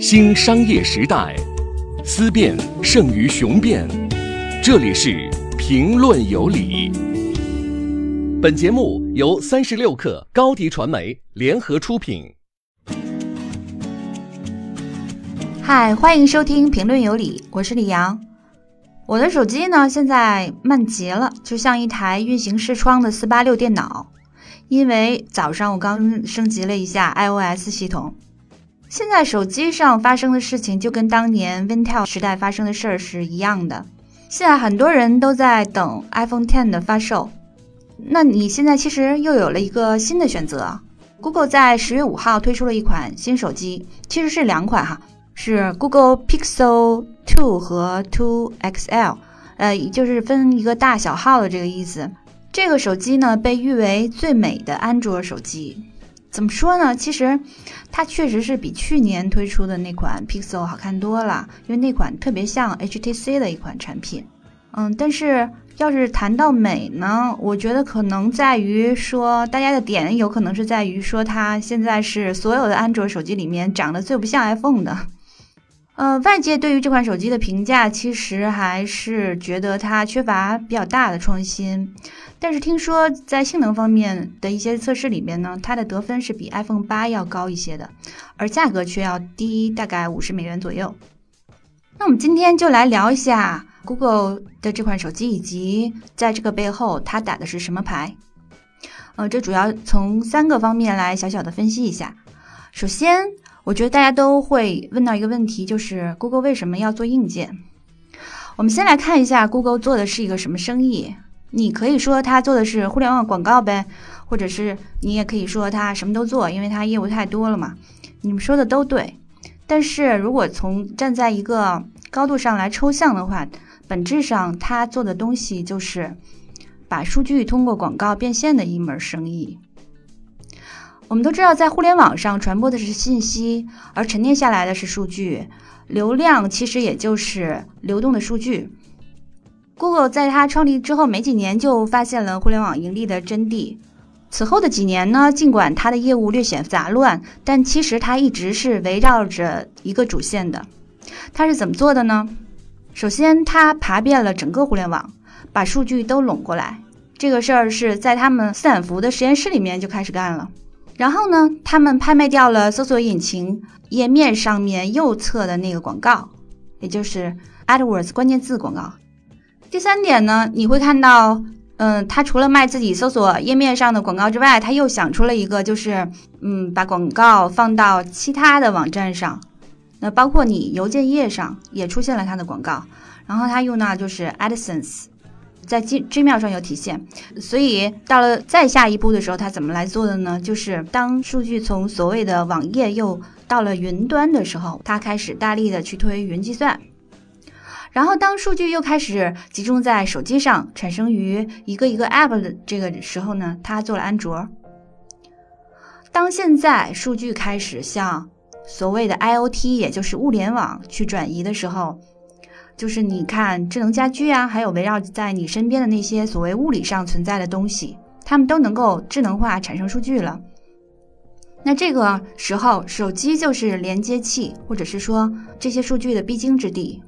新商业时代，思辨胜于雄辩。这里是评论有理。本节目由三十六克高低传媒联合出品。嗨，欢迎收听评论有理，我是李阳。我的手机呢，现在慢极了，就像一台运行视窗的四八六电脑。因为早上我刚升级了一下 iOS 系统，现在手机上发生的事情就跟当年 Wintel 时代发生的事儿是一样的。现在很多人都在等 iPhone Ten 的发售，那你现在其实又有了一个新的选择。Google 在十月五号推出了一款新手机，其实是两款哈，是 Google Pixel Two 和 Two XL，呃，就是分一个大小号的这个意思。这个手机呢，被誉为最美的安卓手机。怎么说呢？其实它确实是比去年推出的那款 Pixel 好看多了，因为那款特别像 HTC 的一款产品。嗯，但是要是谈到美呢，我觉得可能在于说，大家的点有可能是在于说，它现在是所有的安卓手机里面长得最不像 iPhone 的。呃，外界对于这款手机的评价，其实还是觉得它缺乏比较大的创新。但是听说在性能方面的一些测试里面呢，它的得分是比 iPhone 八要高一些的，而价格却要低大概五十美元左右。那我们今天就来聊一下 Google 的这款手机，以及在这个背后它打的是什么牌。呃，这主要从三个方面来小小的分析一下。首先，我觉得大家都会问到一个问题，就是 Google 为什么要做硬件？我们先来看一下 Google 做的是一个什么生意。你可以说它做的是互联网广告呗，或者是你也可以说它什么都做，因为它业务太多了嘛。你们说的都对，但是如果从站在一个高度上来抽象的话，本质上它做的东西就是把数据通过广告变现的一门生意。我们都知道，在互联网上传播的是信息，而沉淀下来的是数据，流量其实也就是流动的数据。Google 在它创立之后没几年就发现了互联网盈利的真谛。此后的几年呢，尽管它的业务略显杂乱，但其实它一直是围绕着一个主线的。它是怎么做的呢？首先，它爬遍了整个互联网，把数据都拢过来。这个事儿是在他们斯坦福的实验室里面就开始干了。然后呢，他们拍卖掉了搜索引擎页面上面右侧的那个广告，也就是 AdWords 关键字广告。第三点呢，你会看到，嗯，他除了卖自己搜索页面上的广告之外，他又想出了一个，就是，嗯，把广告放到其他的网站上，那包括你邮件页上也出现了他的广告。然后他用到就是 AdSense，在 ggm 上有体现。所以到了再下一步的时候，他怎么来做的呢？就是当数据从所谓的网页又到了云端的时候，他开始大力的去推云计算。然后，当数据又开始集中在手机上，产生于一个一个 App 的这个时候呢，他做了安卓。当现在数据开始向所谓的 IOT，也就是物联网去转移的时候，就是你看智能家居啊，还有围绕在你身边的那些所谓物理上存在的东西，它们都能够智能化产生数据了。那这个时候，手机就是连接器，或者是说这些数据的必经之地。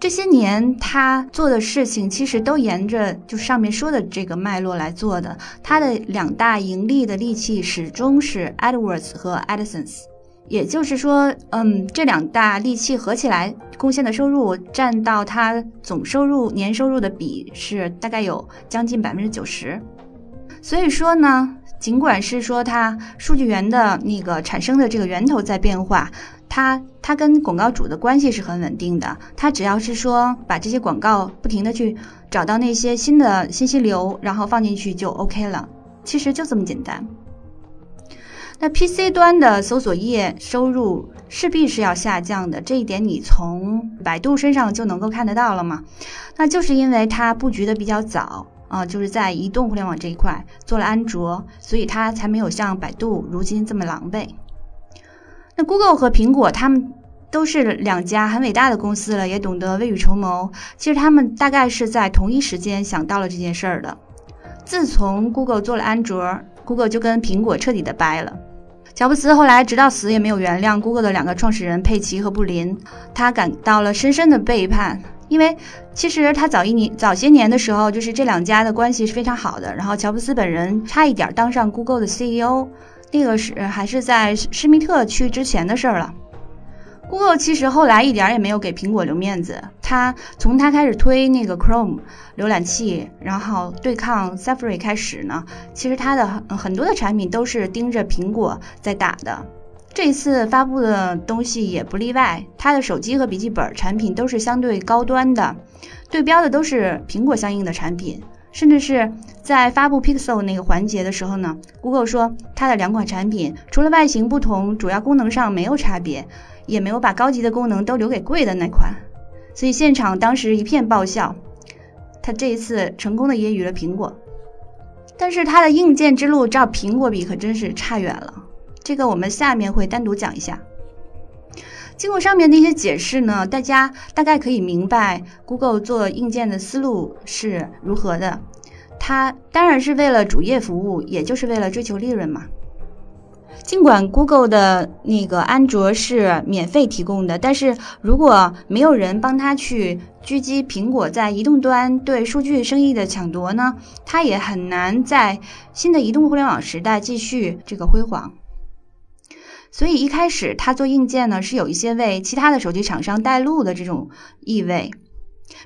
这些年他做的事情，其实都沿着就上面说的这个脉络来做的。他的两大盈利的利器始终是 AdWords 和 AdSense，也就是说，嗯，这两大利器合起来贡献的收入占到他总收入年收入的比是大概有将近百分之九十。所以说呢，尽管是说它数据源的那个产生的这个源头在变化。它它跟广告主的关系是很稳定的，它只要是说把这些广告不停的去找到那些新的信息流，然后放进去就 OK 了。其实就这么简单。那 PC 端的搜索页收入势必是要下降的，这一点你从百度身上就能够看得到了嘛？那就是因为它布局的比较早啊，就是在移动互联网这一块做了安卓，所以它才没有像百度如今这么狼狈。那 Google 和苹果，他们都是两家很伟大的公司了，也懂得未雨绸缪。其实他们大概是在同一时间想到了这件事儿的。自从 Google 做了安卓，Google 就跟苹果彻底的掰了。乔布斯后来直到死也没有原谅 Google 的两个创始人佩奇和布林，他感到了深深的背叛。因为其实他早一年早些年的时候，就是这两家的关系是非常好的。然后乔布斯本人差一点当上 Google 的 CEO，那个是还是在施密特去之前的事儿了。Google 其实后来一点也没有给苹果留面子。他从他开始推那个 Chrome 浏览器，然后对抗 Safari 开始呢，其实他的很多的产品都是盯着苹果在打的。这一次发布的东西也不例外，它的手机和笔记本产品都是相对高端的，对标的都是苹果相应的产品，甚至是在发布 Pixel 那个环节的时候呢，Google 说它的两款产品除了外形不同，主要功能上没有差别，也没有把高级的功能都留给贵的那款，所以现场当时一片爆笑。它这一次成功的揶揄了苹果，但是它的硬件之路照苹果比可真是差远了。这个我们下面会单独讲一下。经过上面的一些解释呢，大家大概可以明白 Google 做硬件的思路是如何的。它当然是为了主业服务，也就是为了追求利润嘛。尽管 Google 的那个安卓是免费提供的，但是如果没有人帮他去狙击苹果在移动端对数据生意的抢夺呢，他也很难在新的移动互联网时代继续这个辉煌。所以一开始他做硬件呢，是有一些为其他的手机厂商带路的这种意味。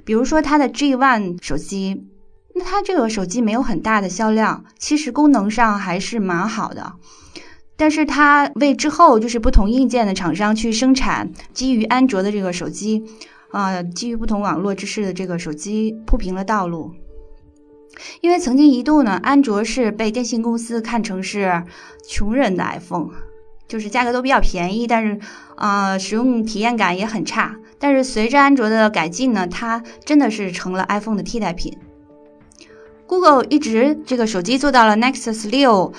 比如说他的 G One 手机，那它这个手机没有很大的销量，其实功能上还是蛮好的。但是它为之后就是不同硬件的厂商去生产基于安卓的这个手机，啊，基于不同网络支持的这个手机铺平了道路。因为曾经一度呢，安卓是被电信公司看成是穷人的 iPhone。就是价格都比较便宜，但是，呃，使用体验感也很差。但是随着安卓的改进呢，它真的是成了 iPhone 的替代品。Google 一直这个手机做到了 Nexus 六，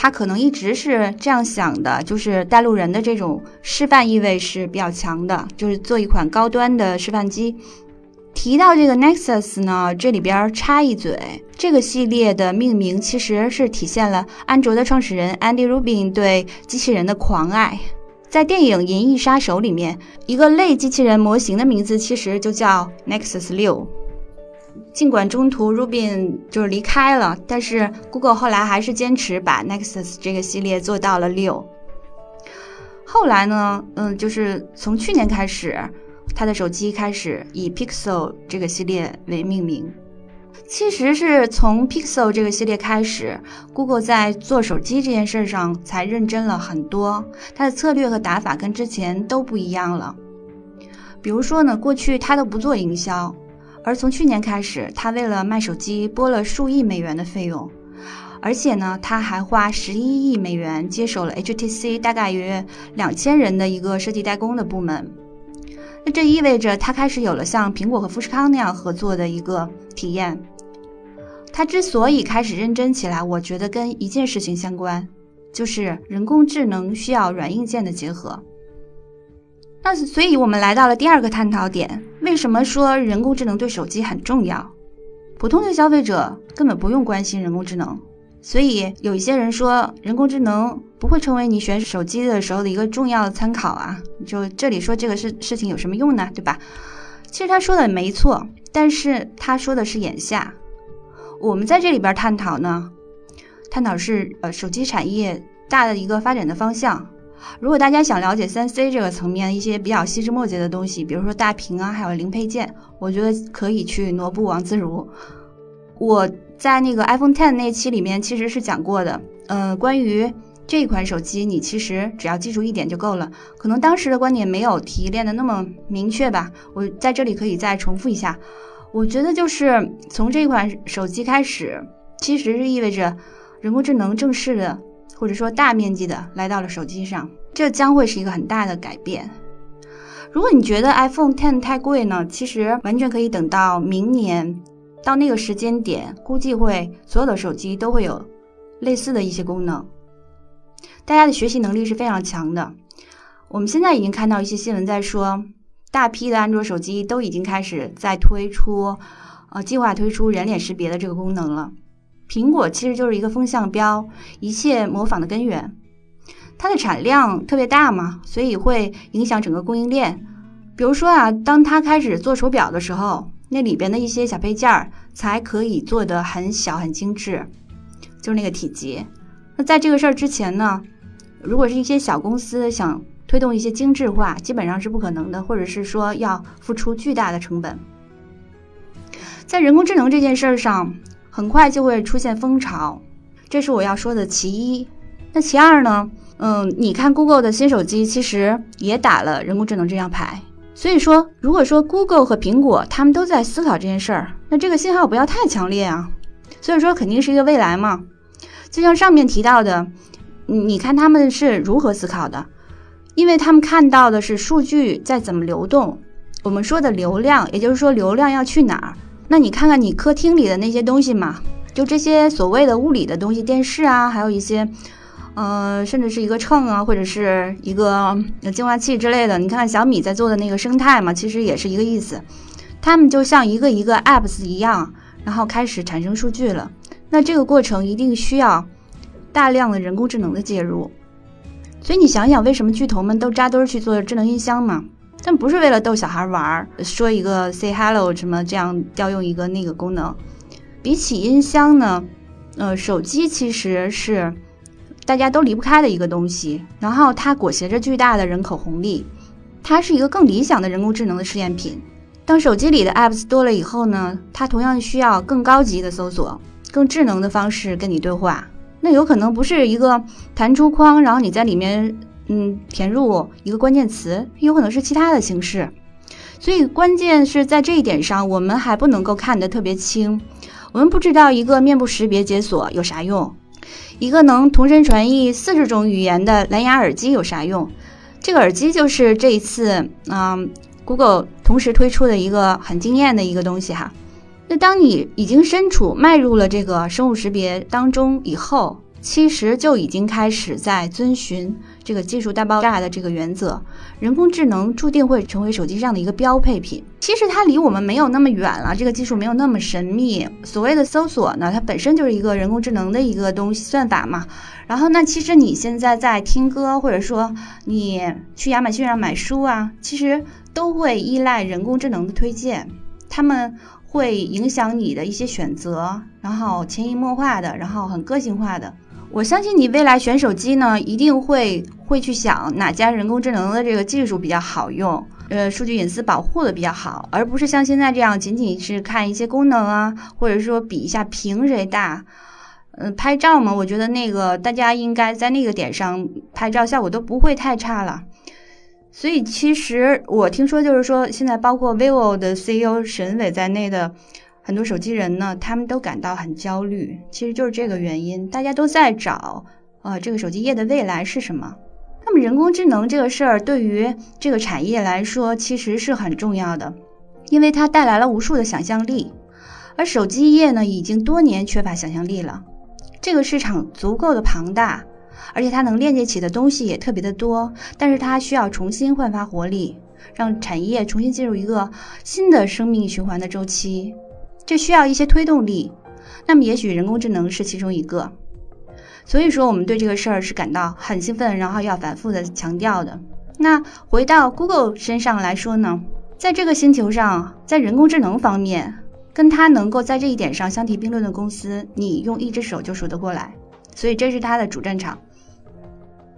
它可能一直是这样想的，就是带路人的这种示范意味是比较强的，就是做一款高端的示范机。提到这个 Nexus 呢，这里边插一嘴，这个系列的命名其实是体现了安卓的创始人 Andy Rubin 对机器人的狂爱。在电影《银翼杀手》里面，一个类机器人模型的名字其实就叫 Nexus 六。尽管中途 Rubin 就是离开了，但是 Google 后来还是坚持把 Nexus 这个系列做到了六。后来呢，嗯，就是从去年开始。它的手机开始以 Pixel 这个系列为命名，其实是从 Pixel 这个系列开始，Google 在做手机这件事上才认真了很多。它的策略和打法跟之前都不一样了。比如说呢，过去它都不做营销，而从去年开始，他为了卖手机拨了数亿美元的费用，而且呢，他还花十一亿美元接手了 HTC 大概约两千人的一个设计代工的部门。那这意味着他开始有了像苹果和富士康那样合作的一个体验。他之所以开始认真起来，我觉得跟一件事情相关，就是人工智能需要软硬件的结合。那所以我们来到了第二个探讨点：为什么说人工智能对手机很重要？普通的消费者根本不用关心人工智能。所以有一些人说，人工智能不会成为你选手机的时候的一个重要的参考啊。就这里说这个事事情有什么用呢？对吧？其实他说的没错，但是他说的是眼下。我们在这里边探讨呢，探讨是呃手机产业大的一个发展的方向。如果大家想了解三 C 这个层面一些比较细枝末节的东西，比如说大屏啊，还有零配件，我觉得可以去挪步王自如。我。在那个 iPhone Ten 那期里面，其实是讲过的。呃，关于这一款手机，你其实只要记住一点就够了。可能当时的观点没有提炼的那么明确吧。我在这里可以再重复一下。我觉得就是从这款手机开始，其实是意味着人工智能正式的或者说大面积的来到了手机上，这将会是一个很大的改变。如果你觉得 iPhone Ten 太贵呢，其实完全可以等到明年。到那个时间点，估计会所有的手机都会有类似的一些功能。大家的学习能力是非常强的。我们现在已经看到一些新闻在说，大批的安卓手机都已经开始在推出，呃，计划推出人脸识别的这个功能了。苹果其实就是一个风向标，一切模仿的根源。它的产量特别大嘛，所以会影响整个供应链。比如说啊，当它开始做手表的时候，那里边的一些小配件儿才可以做得很小很精致，就是那个体积。那在这个事儿之前呢，如果是一些小公司想推动一些精致化，基本上是不可能的，或者是说要付出巨大的成本。在人工智能这件事儿上，很快就会出现风潮，这是我要说的其一。那其二呢？嗯，你看 Google 的新手机其实也打了人工智能这张牌。所以说，如果说 Google 和苹果他们都在思考这件事儿，那这个信号不要太强烈啊。所以说，肯定是一个未来嘛。就像上面提到的，你看他们是如何思考的？因为他们看到的是数据在怎么流动。我们说的流量，也就是说流量要去哪儿？那你看看你客厅里的那些东西嘛，就这些所谓的物理的东西，电视啊，还有一些，呃，甚至是一个秤啊，或者是一个净化器之类的。你看看小米在做的那个生态嘛，其实也是一个意思。他们就像一个一个 apps 一样，然后开始产生数据了。那这个过程一定需要大量的人工智能的介入。所以你想想，为什么巨头们都扎堆去做智能音箱嘛？但不是为了逗小孩玩儿，说一个 say hello 什么这样调用一个那个功能。比起音箱呢，呃，手机其实是大家都离不开的一个东西。然后它裹挟着巨大的人口红利，它是一个更理想的人工智能的试验品。当手机里的 apps 多了以后呢，它同样需要更高级的搜索、更智能的方式跟你对话。那有可能不是一个弹出框，然后你在里面。嗯，填入一个关键词，有可能是其他的形式，所以关键是在这一点上，我们还不能够看得特别清。我们不知道一个面部识别解锁有啥用，一个能同声传译四十种语言的蓝牙耳机有啥用？这个耳机就是这一次，嗯，Google 同时推出的一个很惊艳的一个东西哈。那当你已经身处迈入了这个生物识别当中以后。其实就已经开始在遵循这个技术大爆炸的这个原则，人工智能注定会成为手机上的一个标配品。其实它离我们没有那么远了，这个技术没有那么神秘。所谓的搜索呢，它本身就是一个人工智能的一个东西算法嘛。然后那其实你现在在听歌，或者说你去亚马逊上买书啊，其实都会依赖人工智能的推荐，他们会影响你的一些选择，然后潜移默化的，然后很个性化的。我相信你未来选手机呢，一定会会去想哪家人工智能的这个技术比较好用，呃，数据隐私保护的比较好，而不是像现在这样仅仅是看一些功能啊，或者说比一下屏谁大。嗯，拍照嘛，我觉得那个大家应该在那个点上拍照效果都不会太差了。所以其实我听说就是说，现在包括 vivo 的 CEO 沈伟在内的。很多手机人呢，他们都感到很焦虑，其实就是这个原因，大家都在找，呃，这个手机业的未来是什么？那么人工智能这个事儿对于这个产业来说，其实是很重要的，因为它带来了无数的想象力，而手机业呢，已经多年缺乏想象力了。这个市场足够的庞大，而且它能链接起的东西也特别的多，但是它需要重新焕发活力，让产业重新进入一个新的生命循环的周期。这需要一些推动力，那么也许人工智能是其中一个。所以说，我们对这个事儿是感到很兴奋，然后要反复的强调的。那回到 Google 身上来说呢，在这个星球上，在人工智能方面，跟它能够在这一点上相提并论的公司，你用一只手就数得过来。所以这是它的主战场。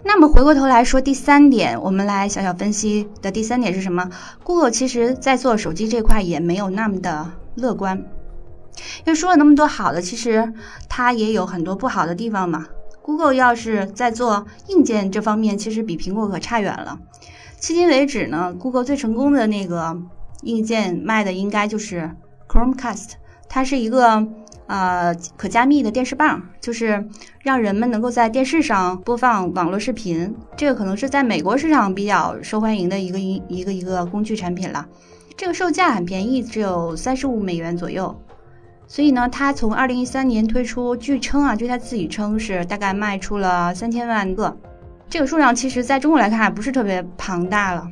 那么回过头来说第三点，我们来小小分析的第三点是什么？Google 其实在做手机这块也没有那么的乐观。因为说了那么多好的，其实它也有很多不好的地方嘛。Google 要是在做硬件这方面，其实比苹果可差远了。迄今为止呢，Google 最成功的那个硬件卖的应该就是 Chromecast，它是一个呃可加密的电视棒，就是让人们能够在电视上播放网络视频。这个可能是在美国市场比较受欢迎的一个一一个一个工具产品了。这个售价很便宜，只有三十五美元左右。所以呢，它从二零一三年推出，据称啊，据他自己称是大概卖出了三千万个，这个数量其实在中国来看还不是特别庞大了。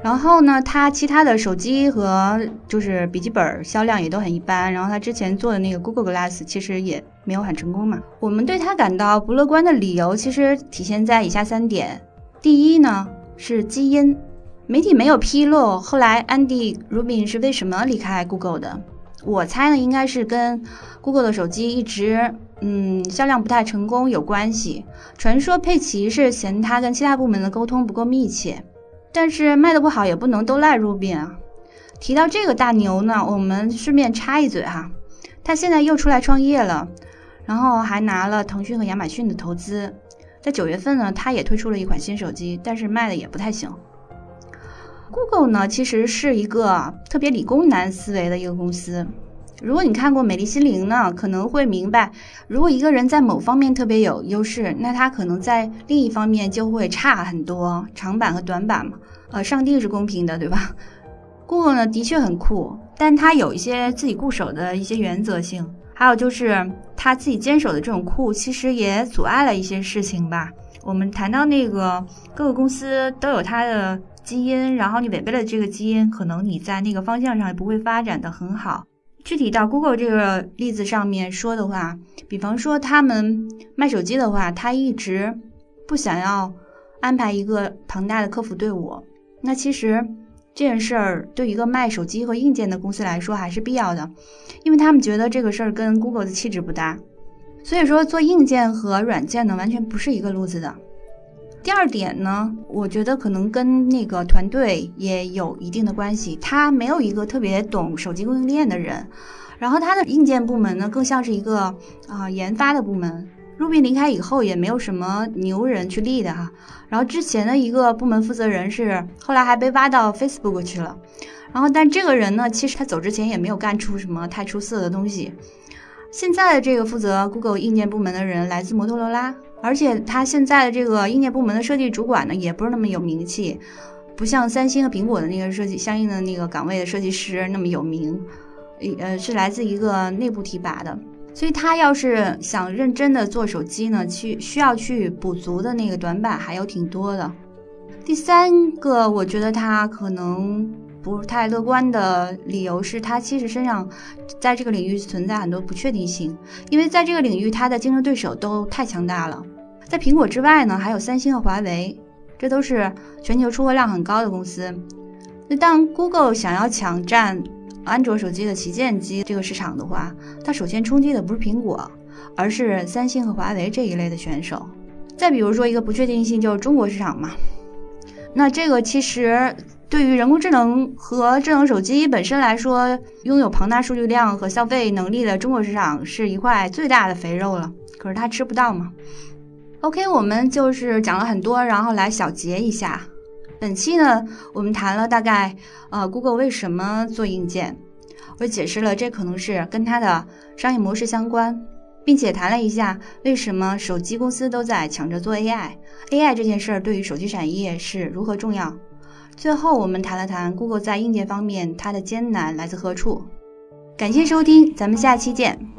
然后呢，他其他的手机和就是笔记本销量也都很一般。然后他之前做的那个 Google Glass 其实也没有很成功嘛。我们对他感到不乐观的理由其实体现在以下三点。第一呢是基因，媒体没有披露后来 Andy Rubin 是为什么离开 Google 的。我猜呢应该是跟 Google 的手机一直嗯销量不太成功有关系。传说佩奇是嫌他跟其他部门的沟通不够密切。但是卖的不好也不能都赖 Rubin 啊。提到这个大牛呢，我们顺便插一嘴哈，他现在又出来创业了，然后还拿了腾讯和亚马逊的投资。在九月份呢，他也推出了一款新手机，但是卖的也不太行。Google 呢，其实是一个特别理工男思维的一个公司。如果你看过《美丽心灵》呢，可能会明白，如果一个人在某方面特别有优势，那他可能在另一方面就会差很多。长板和短板嘛，呃，上帝是公平的，对吧？Google 呢，的确很酷，但它有一些自己固守的一些原则性，还有就是他自己坚守的这种酷，其实也阻碍了一些事情吧。我们谈到那个各个公司都有它的基因，然后你违背了这个基因，可能你在那个方向上也不会发展的很好。具体到 Google 这个例子上面说的话，比方说他们卖手机的话，他一直不想要安排一个庞大的客服队伍。那其实这件事儿对一个卖手机和硬件的公司来说还是必要的，因为他们觉得这个事儿跟 Google 的气质不搭。所以说做硬件和软件呢，完全不是一个路子的。第二点呢，我觉得可能跟那个团队也有一定的关系。他没有一个特别懂手机供应链的人，然后他的硬件部门呢，更像是一个啊研发的部门。Ruby 离开以后，也没有什么牛人去立的哈。然后之前的一个部门负责人是后来还被挖到 Facebook 去了。然后但这个人呢，其实他走之前也没有干出什么太出色的东西。现在的这个负责 Google 硬件部门的人来自摩托罗拉。而且他现在的这个硬件部门的设计主管呢，也不是那么有名气，不像三星和苹果的那个设计相应的那个岗位的设计师那么有名，呃，是来自一个内部提拔的。所以他要是想认真的做手机呢，去需要去补足的那个短板还有挺多的。第三个，我觉得他可能不太乐观的理由是他其实身上在这个领域存在很多不确定性，因为在这个领域他的竞争对手都太强大了。在苹果之外呢，还有三星和华为，这都是全球出货量很高的公司。那当 Google 想要抢占安卓手机的旗舰机这个市场的话，它首先冲击的不是苹果，而是三星和华为这一类的选手。再比如说一个不确定性就是中国市场嘛，那这个其实对于人工智能和智能手机本身来说，拥有庞大数据量和消费能力的中国市场是一块最大的肥肉了。可是它吃不到嘛。OK，我们就是讲了很多，然后来小结一下。本期呢，我们谈了大概，呃，Google 为什么做硬件，我解释了这可能是跟它的商业模式相关，并且谈了一下为什么手机公司都在抢着做 AI，AI 这件事儿对于手机产业是如何重要。最后，我们谈了谈 Google 在硬件方面它的艰难来自何处。感谢收听，咱们下期见。